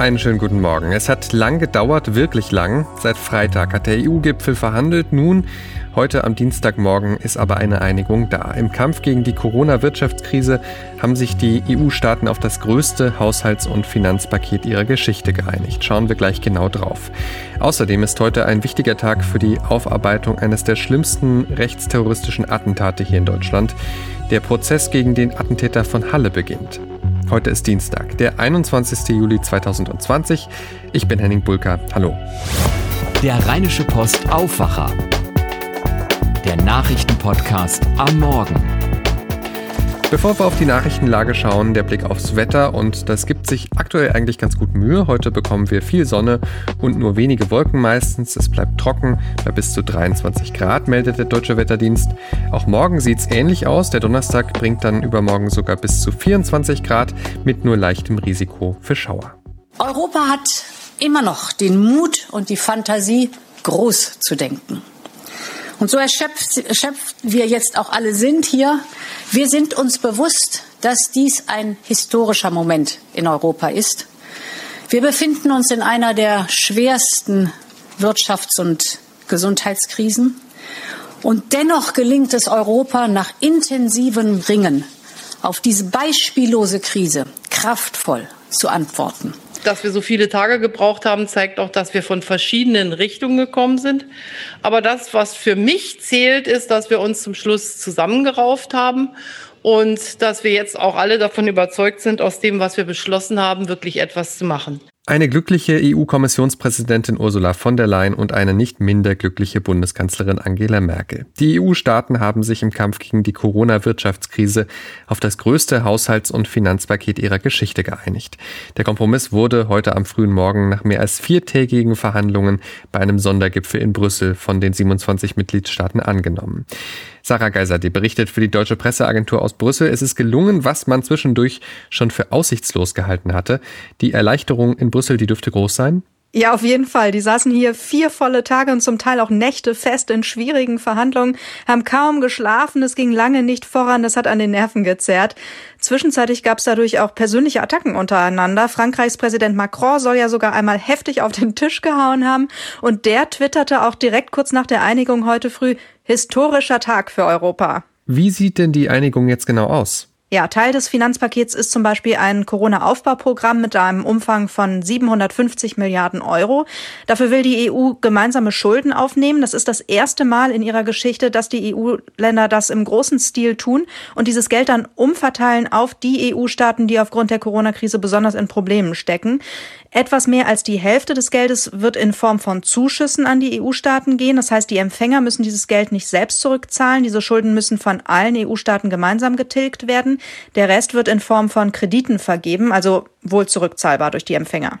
Einen schönen guten Morgen. Es hat lang gedauert, wirklich lang. Seit Freitag hat der EU-Gipfel verhandelt. Nun, heute am Dienstagmorgen, ist aber eine Einigung da. Im Kampf gegen die Corona-Wirtschaftskrise haben sich die EU-Staaten auf das größte Haushalts- und Finanzpaket ihrer Geschichte geeinigt. Schauen wir gleich genau drauf. Außerdem ist heute ein wichtiger Tag für die Aufarbeitung eines der schlimmsten rechtsterroristischen Attentate hier in Deutschland. Der Prozess gegen den Attentäter von Halle beginnt. Heute ist Dienstag, der 21. Juli 2020. Ich bin Henning Bulka. Hallo. Der Rheinische Post Aufwacher. Der Nachrichtenpodcast am Morgen. Bevor wir auf die Nachrichtenlage schauen, der Blick aufs Wetter und das gibt sich aktuell eigentlich ganz gut Mühe. Heute bekommen wir viel Sonne und nur wenige Wolken meistens. Es bleibt trocken bei bis zu 23 Grad, meldet der Deutsche Wetterdienst. Auch morgen sieht es ähnlich aus. Der Donnerstag bringt dann übermorgen sogar bis zu 24 Grad mit nur leichtem Risiko für Schauer. Europa hat immer noch den Mut und die Fantasie, groß zu denken. Und so erschöpft, erschöpft wir jetzt auch alle sind hier. Wir sind uns bewusst, dass dies ein historischer Moment in Europa ist. Wir befinden uns in einer der schwersten Wirtschafts- und Gesundheitskrisen. Und dennoch gelingt es Europa nach intensivem Ringen auf diese beispiellose Krise kraftvoll zu antworten. Dass wir so viele Tage gebraucht haben, zeigt auch, dass wir von verschiedenen Richtungen gekommen sind. Aber das, was für mich zählt, ist, dass wir uns zum Schluss zusammengerauft haben und dass wir jetzt auch alle davon überzeugt sind, aus dem, was wir beschlossen haben, wirklich etwas zu machen. Eine glückliche EU-Kommissionspräsidentin Ursula von der Leyen und eine nicht minder glückliche Bundeskanzlerin Angela Merkel. Die EU-Staaten haben sich im Kampf gegen die Corona-Wirtschaftskrise auf das größte Haushalts- und Finanzpaket ihrer Geschichte geeinigt. Der Kompromiss wurde heute am frühen Morgen nach mehr als viertägigen Verhandlungen bei einem Sondergipfel in Brüssel von den 27 Mitgliedstaaten angenommen. Sarah Geiser, die berichtet für die Deutsche Presseagentur aus Brüssel. Es ist gelungen, was man zwischendurch schon für aussichtslos gehalten hatte. Die Erleichterung in Brüssel, die dürfte groß sein. Ja, auf jeden Fall. Die saßen hier vier volle Tage und zum Teil auch Nächte fest in schwierigen Verhandlungen, haben kaum geschlafen, es ging lange nicht voran, das hat an den Nerven gezerrt. Zwischenzeitlich gab es dadurch auch persönliche Attacken untereinander. Frankreichs Präsident Macron soll ja sogar einmal heftig auf den Tisch gehauen haben und der twitterte auch direkt kurz nach der Einigung heute früh, historischer Tag für Europa. Wie sieht denn die Einigung jetzt genau aus? Ja, Teil des Finanzpakets ist zum Beispiel ein Corona-Aufbauprogramm mit einem Umfang von 750 Milliarden Euro. Dafür will die EU gemeinsame Schulden aufnehmen. Das ist das erste Mal in ihrer Geschichte, dass die EU-Länder das im großen Stil tun und dieses Geld dann umverteilen auf die EU-Staaten, die aufgrund der Corona-Krise besonders in Problemen stecken. Etwas mehr als die Hälfte des Geldes wird in Form von Zuschüssen an die EU-Staaten gehen. Das heißt, die Empfänger müssen dieses Geld nicht selbst zurückzahlen. Diese Schulden müssen von allen EU-Staaten gemeinsam getilgt werden. Der Rest wird in Form von Krediten vergeben, also wohl zurückzahlbar durch die Empfänger.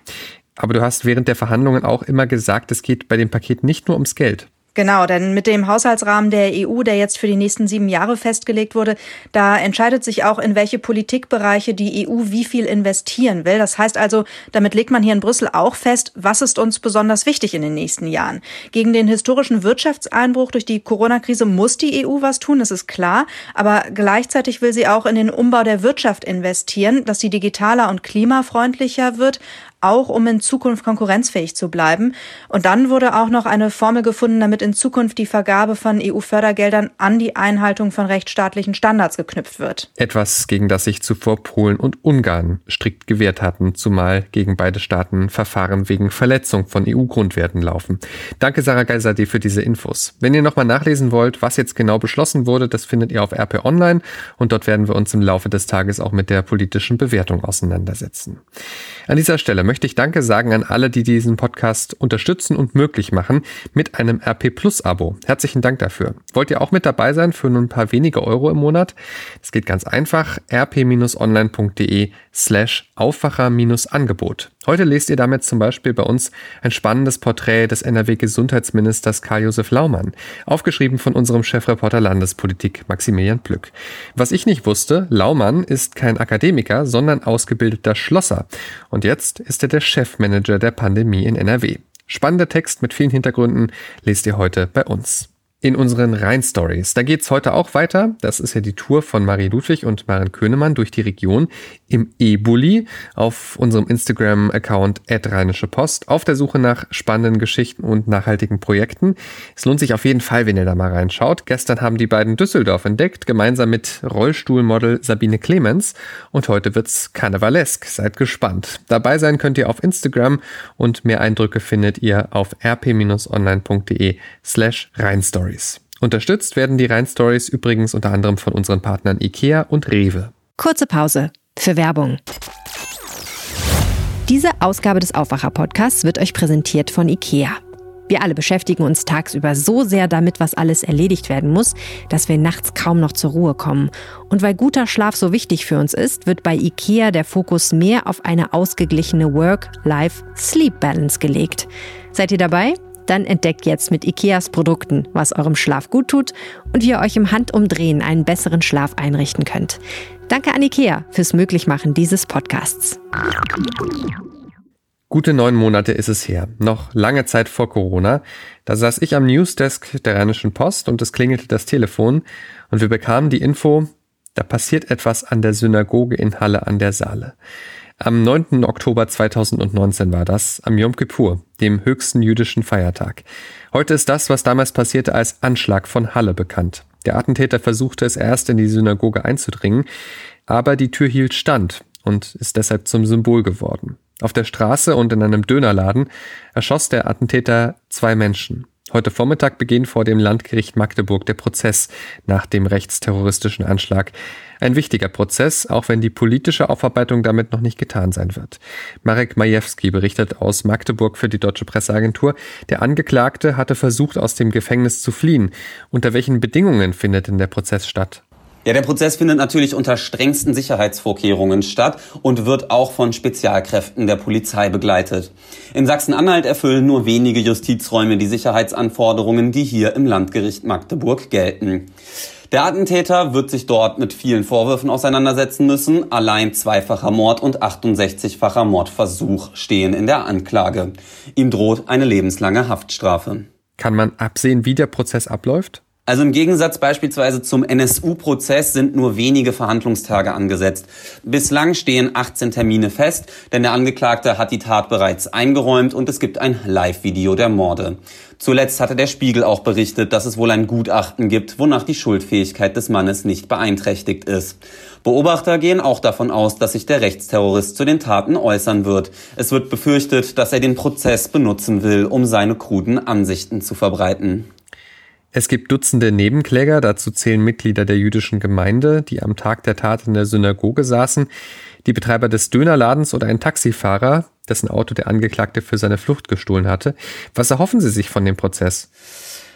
Aber du hast während der Verhandlungen auch immer gesagt, es geht bei dem Paket nicht nur ums Geld. Genau, denn mit dem Haushaltsrahmen der EU, der jetzt für die nächsten sieben Jahre festgelegt wurde, da entscheidet sich auch, in welche Politikbereiche die EU wie viel investieren will. Das heißt also, damit legt man hier in Brüssel auch fest, was ist uns besonders wichtig in den nächsten Jahren. Gegen den historischen Wirtschaftseinbruch durch die Corona-Krise muss die EU was tun, das ist klar. Aber gleichzeitig will sie auch in den Umbau der Wirtschaft investieren, dass sie digitaler und klimafreundlicher wird auch um in Zukunft konkurrenzfähig zu bleiben. Und dann wurde auch noch eine Formel gefunden, damit in Zukunft die Vergabe von EU-Fördergeldern an die Einhaltung von rechtsstaatlichen Standards geknüpft wird. Etwas, gegen das sich zuvor Polen und Ungarn strikt gewehrt hatten, zumal gegen beide Staaten Verfahren wegen Verletzung von EU-Grundwerten laufen. Danke Sarah Geiserde für diese Infos. Wenn ihr nochmal nachlesen wollt, was jetzt genau beschlossen wurde, das findet ihr auf RP Online und dort werden wir uns im Laufe des Tages auch mit der politischen Bewertung auseinandersetzen. An dieser Stelle möchte ich Danke sagen an alle, die diesen Podcast unterstützen und möglich machen mit einem RP Plus Abo. Herzlichen Dank dafür. Wollt ihr auch mit dabei sein für nur ein paar wenige Euro im Monat? Es geht ganz einfach. rp-online.de slash Aufwacher-Angebot. Heute lest ihr damit zum Beispiel bei uns ein spannendes Porträt des NRW-Gesundheitsministers Karl-Josef Laumann, aufgeschrieben von unserem Chefreporter Landespolitik Maximilian Plück. Was ich nicht wusste, Laumann ist kein Akademiker, sondern ausgebildeter Schlosser. Und jetzt ist er der Chefmanager der Pandemie in NRW. Spannender Text mit vielen Hintergründen lest ihr heute bei uns. In unseren Rhein-Stories. Da geht's heute auch weiter. Das ist ja die Tour von Marie Ludwig und Maren Könemann durch die Region im Eboli auf unserem Instagram-Account Rheinische Post auf der Suche nach spannenden Geschichten und nachhaltigen Projekten. Es lohnt sich auf jeden Fall, wenn ihr da mal reinschaut. Gestern haben die beiden Düsseldorf entdeckt, gemeinsam mit Rollstuhlmodel Sabine Clemens und heute wird's karnevalesk. Seid gespannt. Dabei sein könnt ihr auf Instagram und mehr Eindrücke findet ihr auf rp-online.de slash Rheinstories. Stories. Unterstützt werden die Rhein Stories übrigens unter anderem von unseren Partnern IKEA und Rewe. Kurze Pause für Werbung. Diese Ausgabe des Aufwacher-Podcasts wird euch präsentiert von IKEA. Wir alle beschäftigen uns tagsüber so sehr damit, was alles erledigt werden muss, dass wir nachts kaum noch zur Ruhe kommen. Und weil guter Schlaf so wichtig für uns ist, wird bei IKEA der Fokus mehr auf eine ausgeglichene Work-Life-Sleep-Balance gelegt. Seid ihr dabei? Dann entdeckt jetzt mit IKEAs Produkten, was eurem Schlaf gut tut und wie ihr euch im Handumdrehen einen besseren Schlaf einrichten könnt. Danke an IKEA fürs Möglichmachen dieses Podcasts. Gute neun Monate ist es her, noch lange Zeit vor Corona. Da saß ich am Newsdesk der Rheinischen Post und es klingelte das Telefon und wir bekamen die Info, da passiert etwas an der Synagoge in Halle an der Saale. Am 9. Oktober 2019 war das, am Yom Kippur, dem höchsten jüdischen Feiertag. Heute ist das, was damals passierte, als Anschlag von Halle bekannt. Der Attentäter versuchte es erst in die Synagoge einzudringen, aber die Tür hielt stand und ist deshalb zum Symbol geworden. Auf der Straße und in einem Dönerladen erschoss der Attentäter zwei Menschen. Heute Vormittag beginnt vor dem Landgericht Magdeburg der Prozess nach dem rechtsterroristischen Anschlag. Ein wichtiger Prozess, auch wenn die politische Aufarbeitung damit noch nicht getan sein wird. Marek Majewski berichtet aus Magdeburg für die Deutsche Presseagentur, der Angeklagte hatte versucht, aus dem Gefängnis zu fliehen. Unter welchen Bedingungen findet denn der Prozess statt? Ja, der Prozess findet natürlich unter strengsten Sicherheitsvorkehrungen statt und wird auch von Spezialkräften der Polizei begleitet. In Sachsen-Anhalt erfüllen nur wenige Justizräume die Sicherheitsanforderungen, die hier im Landgericht Magdeburg gelten. Der Attentäter wird sich dort mit vielen Vorwürfen auseinandersetzen müssen. Allein zweifacher Mord und 68-facher Mordversuch stehen in der Anklage. Ihm droht eine lebenslange Haftstrafe. Kann man absehen, wie der Prozess abläuft? Also im Gegensatz beispielsweise zum NSU-Prozess sind nur wenige Verhandlungstage angesetzt. Bislang stehen 18 Termine fest, denn der Angeklagte hat die Tat bereits eingeräumt und es gibt ein Live-Video der Morde. Zuletzt hatte der Spiegel auch berichtet, dass es wohl ein Gutachten gibt, wonach die Schuldfähigkeit des Mannes nicht beeinträchtigt ist. Beobachter gehen auch davon aus, dass sich der Rechtsterrorist zu den Taten äußern wird. Es wird befürchtet, dass er den Prozess benutzen will, um seine kruden Ansichten zu verbreiten. Es gibt Dutzende Nebenkläger, dazu zählen Mitglieder der jüdischen Gemeinde, die am Tag der Tat in der Synagoge saßen, die Betreiber des Dönerladens oder ein Taxifahrer, dessen Auto der Angeklagte für seine Flucht gestohlen hatte. Was erhoffen Sie sich von dem Prozess?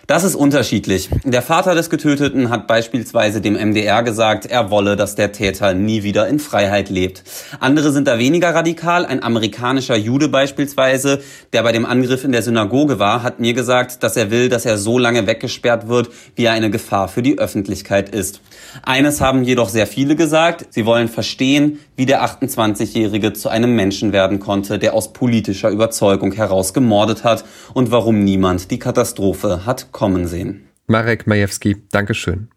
Das ist unterschiedlich. Der Vater des Getöteten hat beispielsweise dem MDR gesagt, er wolle, dass der Täter nie wieder in Freiheit lebt. Andere sind da weniger radikal. Ein amerikanischer Jude beispielsweise, der bei dem Angriff in der Synagoge war, hat mir gesagt, dass er will, dass er so lange weggesperrt wird, wie er eine Gefahr für die Öffentlichkeit ist. Eines haben jedoch sehr viele gesagt. Sie wollen verstehen, wie der 28-Jährige zu einem Menschen werden konnte, der aus politischer Überzeugung heraus gemordet hat und warum niemand die Katastrophe hat kommen sehen. Marek Majewski, Dankeschön.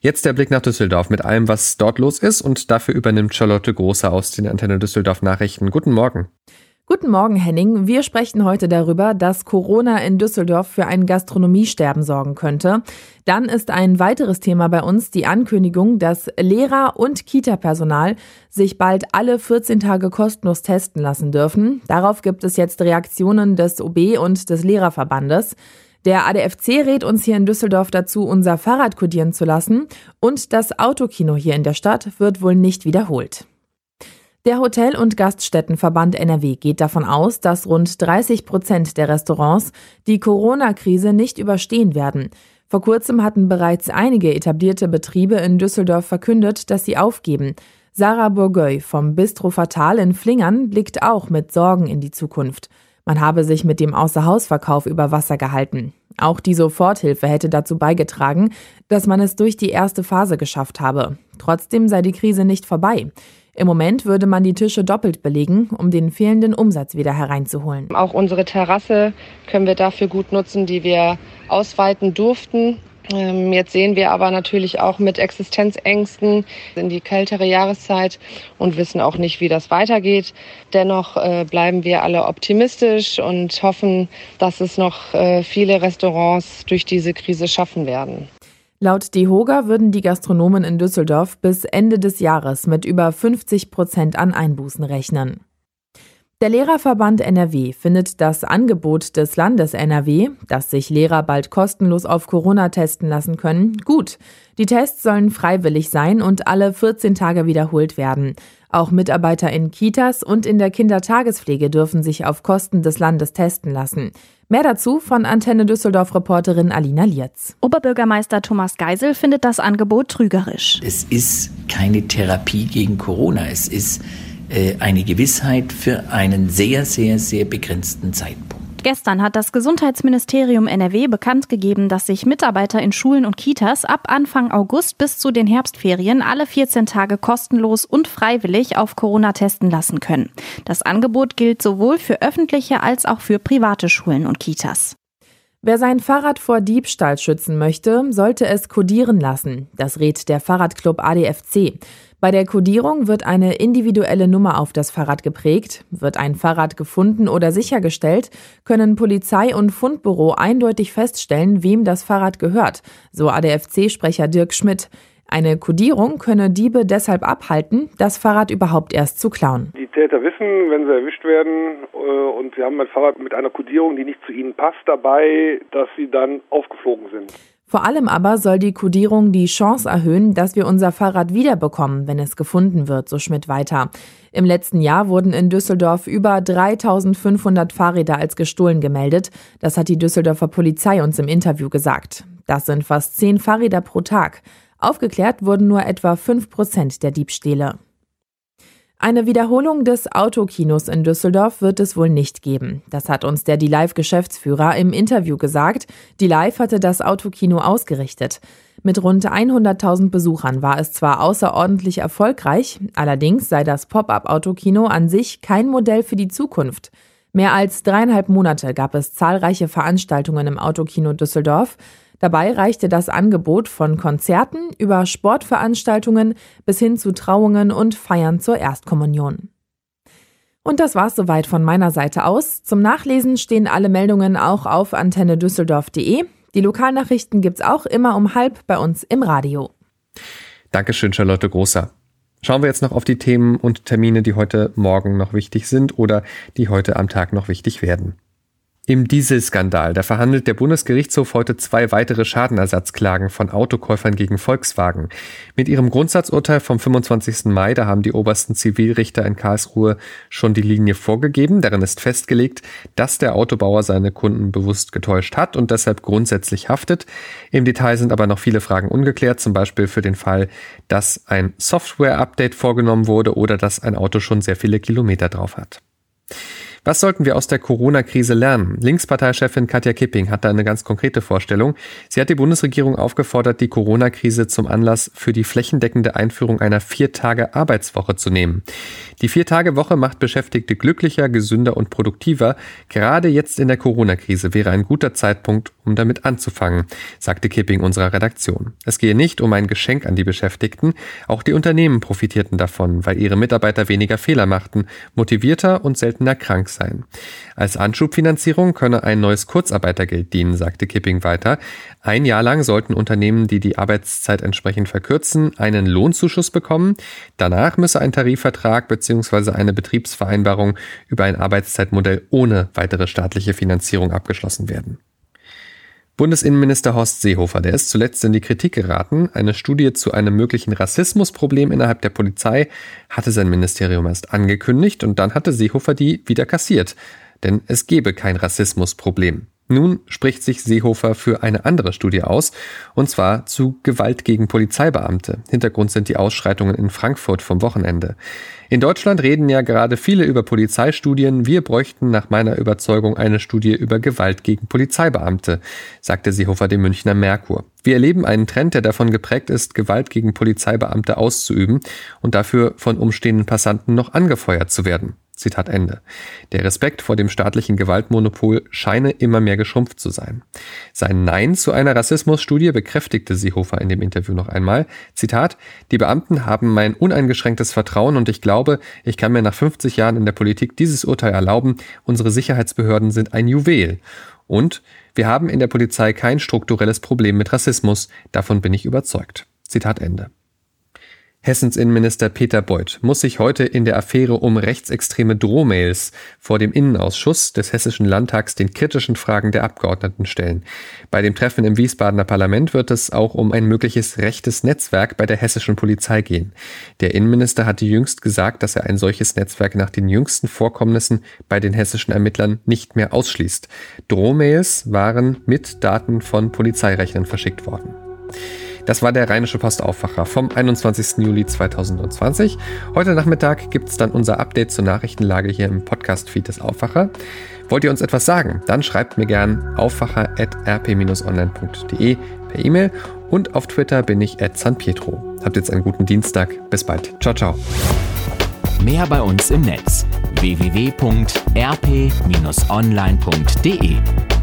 Jetzt der Blick nach Düsseldorf mit allem, was dort los ist und dafür übernimmt Charlotte Große aus den Antenne Düsseldorf Nachrichten. Guten Morgen. Guten Morgen, Henning. Wir sprechen heute darüber, dass Corona in Düsseldorf für ein Gastronomiesterben sorgen könnte. Dann ist ein weiteres Thema bei uns die Ankündigung, dass Lehrer und Kita-Personal sich bald alle 14 Tage kostenlos testen lassen dürfen. Darauf gibt es jetzt Reaktionen des OB und des Lehrerverbandes. Der ADFC rät uns hier in Düsseldorf dazu, unser Fahrrad kodieren zu lassen und das Autokino hier in der Stadt wird wohl nicht wiederholt. Der Hotel- und Gaststättenverband NRW geht davon aus, dass rund 30 Prozent der Restaurants die Corona-Krise nicht überstehen werden. Vor kurzem hatten bereits einige etablierte Betriebe in Düsseldorf verkündet, dass sie aufgeben. Sarah Bourgueil vom Bistro Fatal in Flingern blickt auch mit Sorgen in die Zukunft. Man habe sich mit dem Außerhausverkauf über Wasser gehalten. Auch die Soforthilfe hätte dazu beigetragen, dass man es durch die erste Phase geschafft habe. Trotzdem sei die Krise nicht vorbei. Im Moment würde man die Tische doppelt belegen, um den fehlenden Umsatz wieder hereinzuholen. Auch unsere Terrasse können wir dafür gut nutzen, die wir ausweiten durften. Ähm, jetzt sehen wir aber natürlich auch mit Existenzängsten in die kältere Jahreszeit und wissen auch nicht, wie das weitergeht. Dennoch äh, bleiben wir alle optimistisch und hoffen, dass es noch äh, viele Restaurants durch diese Krise schaffen werden. Laut DEHOGA würden die Gastronomen in Düsseldorf bis Ende des Jahres mit über 50 Prozent an Einbußen rechnen. Der Lehrerverband NRW findet das Angebot des Landes NRW, dass sich Lehrer bald kostenlos auf Corona testen lassen können, gut. Die Tests sollen freiwillig sein und alle 14 Tage wiederholt werden. Auch Mitarbeiter in Kitas und in der Kindertagespflege dürfen sich auf Kosten des Landes testen lassen. Mehr dazu von Antenne Düsseldorf-Reporterin Alina Lietz. Oberbürgermeister Thomas Geisel findet das Angebot trügerisch. Es ist keine Therapie gegen Corona. Es ist eine Gewissheit für einen sehr, sehr, sehr begrenzten Zeitpunkt. Gestern hat das Gesundheitsministerium NRW bekannt gegeben, dass sich Mitarbeiter in Schulen und Kitas ab Anfang August bis zu den Herbstferien alle 14 Tage kostenlos und freiwillig auf Corona testen lassen können. Das Angebot gilt sowohl für öffentliche als auch für private Schulen und Kitas. Wer sein Fahrrad vor Diebstahl schützen möchte, sollte es kodieren lassen. Das rät der Fahrradclub ADFC. Bei der Kodierung wird eine individuelle Nummer auf das Fahrrad geprägt. Wird ein Fahrrad gefunden oder sichergestellt, können Polizei und Fundbüro eindeutig feststellen, wem das Fahrrad gehört, so ADFC-Sprecher Dirk Schmidt. Eine Kodierung könne Diebe deshalb abhalten, das Fahrrad überhaupt erst zu klauen. Die Täter wissen, wenn sie erwischt werden äh, und sie haben ein Fahrrad mit einer Kodierung, die nicht zu ihnen passt, dabei, dass sie dann aufgeflogen sind. Vor allem aber soll die Kodierung die Chance erhöhen, dass wir unser Fahrrad wiederbekommen, wenn es gefunden wird, so Schmidt weiter. Im letzten Jahr wurden in Düsseldorf über 3500 Fahrräder als gestohlen gemeldet. Das hat die Düsseldorfer Polizei uns im Interview gesagt. Das sind fast zehn Fahrräder pro Tag. Aufgeklärt wurden nur etwa fünf Prozent der Diebstähle. Eine Wiederholung des Autokinos in Düsseldorf wird es wohl nicht geben. Das hat uns der DeLive-Geschäftsführer im Interview gesagt. DeLive hatte das Autokino ausgerichtet. Mit rund 100.000 Besuchern war es zwar außerordentlich erfolgreich, allerdings sei das Pop-up-Autokino an sich kein Modell für die Zukunft. Mehr als dreieinhalb Monate gab es zahlreiche Veranstaltungen im Autokino Düsseldorf. Dabei reichte das Angebot von Konzerten über Sportveranstaltungen bis hin zu Trauungen und Feiern zur Erstkommunion. Und das war's soweit von meiner Seite aus. Zum Nachlesen stehen alle Meldungen auch auf antennedüsseldorf.de. Die Lokalnachrichten gibt's auch immer um halb bei uns im Radio. Dankeschön, Charlotte Großer. Schauen wir jetzt noch auf die Themen und Termine, die heute Morgen noch wichtig sind oder die heute am Tag noch wichtig werden. Im Dieselskandal, da verhandelt der Bundesgerichtshof heute zwei weitere Schadenersatzklagen von Autokäufern gegen Volkswagen. Mit ihrem Grundsatzurteil vom 25. Mai, da haben die obersten Zivilrichter in Karlsruhe schon die Linie vorgegeben. Darin ist festgelegt, dass der Autobauer seine Kunden bewusst getäuscht hat und deshalb grundsätzlich haftet. Im Detail sind aber noch viele Fragen ungeklärt, zum Beispiel für den Fall, dass ein Software-Update vorgenommen wurde oder dass ein Auto schon sehr viele Kilometer drauf hat. Was sollten wir aus der Corona-Krise lernen? Linksparteichefin Katja Kipping hat da eine ganz konkrete Vorstellung. Sie hat die Bundesregierung aufgefordert, die Corona-Krise zum Anlass für die flächendeckende Einführung einer Vier-Tage-Arbeitswoche zu nehmen. Die Vier-Tage-Woche macht Beschäftigte glücklicher, gesünder und produktiver. Gerade jetzt in der Corona-Krise wäre ein guter Zeitpunkt, um damit anzufangen, sagte Kipping unserer Redaktion. Es gehe nicht um ein Geschenk an die Beschäftigten. Auch die Unternehmen profitierten davon, weil ihre Mitarbeiter weniger Fehler machten, motivierter und seltener krank sein. Als Anschubfinanzierung könne ein neues Kurzarbeitergeld dienen, sagte Kipping weiter. Ein Jahr lang sollten Unternehmen, die die Arbeitszeit entsprechend verkürzen, einen Lohnzuschuss bekommen. Danach müsse ein Tarifvertrag bzw. eine Betriebsvereinbarung über ein Arbeitszeitmodell ohne weitere staatliche Finanzierung abgeschlossen werden. Bundesinnenminister Horst Seehofer, der ist zuletzt in die Kritik geraten. Eine Studie zu einem möglichen Rassismusproblem innerhalb der Polizei hatte sein Ministerium erst angekündigt und dann hatte Seehofer die wieder kassiert. Denn es gebe kein Rassismusproblem. Nun spricht sich Seehofer für eine andere Studie aus, und zwar zu Gewalt gegen Polizeibeamte. Hintergrund sind die Ausschreitungen in Frankfurt vom Wochenende. In Deutschland reden ja gerade viele über Polizeistudien. Wir bräuchten nach meiner Überzeugung eine Studie über Gewalt gegen Polizeibeamte, sagte Seehofer dem Münchner Merkur. Wir erleben einen Trend, der davon geprägt ist, Gewalt gegen Polizeibeamte auszuüben und dafür von umstehenden Passanten noch angefeuert zu werden. Zitat Ende. Der Respekt vor dem staatlichen Gewaltmonopol scheine immer mehr geschrumpft zu sein. Sein Nein zu einer Rassismusstudie bekräftigte Seehofer in dem Interview noch einmal. Zitat, die Beamten haben mein uneingeschränktes Vertrauen und ich glaube, ich kann mir nach 50 Jahren in der Politik dieses Urteil erlauben, unsere Sicherheitsbehörden sind ein Juwel. Und wir haben in der Polizei kein strukturelles Problem mit Rassismus, davon bin ich überzeugt. Zitat Ende. Hessens Innenminister Peter Beuth muss sich heute in der Affäre um rechtsextreme Drohmails vor dem Innenausschuss des Hessischen Landtags den kritischen Fragen der Abgeordneten stellen. Bei dem Treffen im Wiesbadener Parlament wird es auch um ein mögliches rechtes Netzwerk bei der hessischen Polizei gehen. Der Innenminister hatte jüngst gesagt, dass er ein solches Netzwerk nach den jüngsten Vorkommnissen bei den hessischen Ermittlern nicht mehr ausschließt. Drohmails waren mit Daten von Polizeirechnern verschickt worden. Das war der Rheinische Postaufwacher vom 21. Juli 2020. Heute Nachmittag gibt es dann unser Update zur Nachrichtenlage hier im Podcast-Feed des Aufwacher. Wollt ihr uns etwas sagen? Dann schreibt mir gern aufwacher.rp-online.de per E-Mail und auf Twitter bin ich at San Pietro. Habt jetzt einen guten Dienstag. Bis bald. Ciao, ciao. Mehr bei uns im Netz www.rp-online.de